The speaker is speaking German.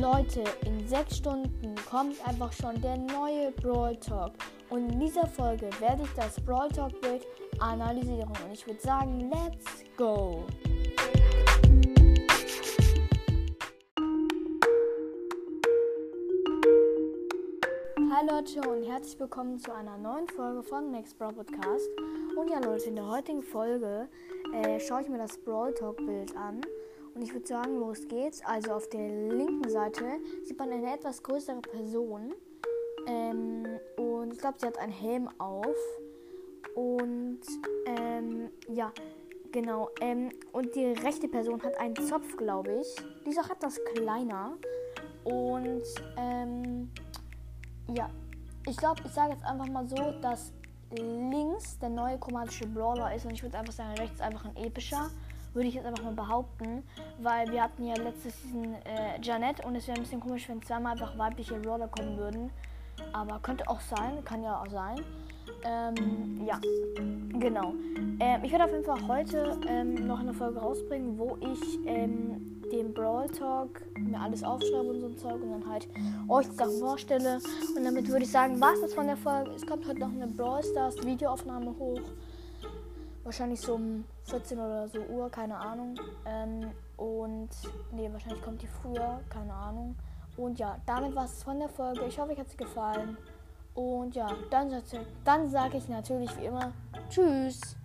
Leute, in sechs Stunden kommt einfach schon der neue Brawl Talk. Und in dieser Folge werde ich das Brawl Talk Bild analysieren. Und ich würde sagen, let's go! Hi Leute und herzlich willkommen zu einer neuen Folge von Next Brawl Podcast. Und ja Leute, in der heutigen Folge äh, schaue ich mir das Brawl Talk Bild an. Und ich würde sagen, los geht's. Also auf der linken Seite sieht man eine etwas größere Person. Ähm, und ich glaube, sie hat einen Helm auf. Und ähm, ja, genau. Ähm, und die rechte Person hat einen Zopf, glaube ich. Die ist auch etwas kleiner. Und ähm, ja, ich glaube, ich sage jetzt einfach mal so, dass links der neue chromatische Brawler ist. Und ich würde einfach sagen, rechts einfach ein epischer würde ich jetzt einfach mal behaupten, weil wir hatten ja letztes Season äh, Janet und es wäre ein bisschen komisch, wenn zweimal einfach weibliche Roller kommen würden. Aber könnte auch sein, kann ja auch sein. Ähm, ja, genau. Ähm, ich werde auf jeden Fall heute ähm, noch eine Folge rausbringen, wo ich ähm, den Brawl Talk mir alles aufschreibe und so ein Zeug und dann halt euch Sachen vorstelle. Und damit würde ich sagen, was das von der Folge. Es kommt heute noch eine Brawl Stars Videoaufnahme hoch. Wahrscheinlich so um 14 oder so Uhr, keine Ahnung. Ähm, und nee, wahrscheinlich kommt die früher, keine Ahnung. Und ja, damit war es von der Folge. Ich hoffe, euch hat es gefallen. Und ja, dann, dann sage ich natürlich wie immer Tschüss.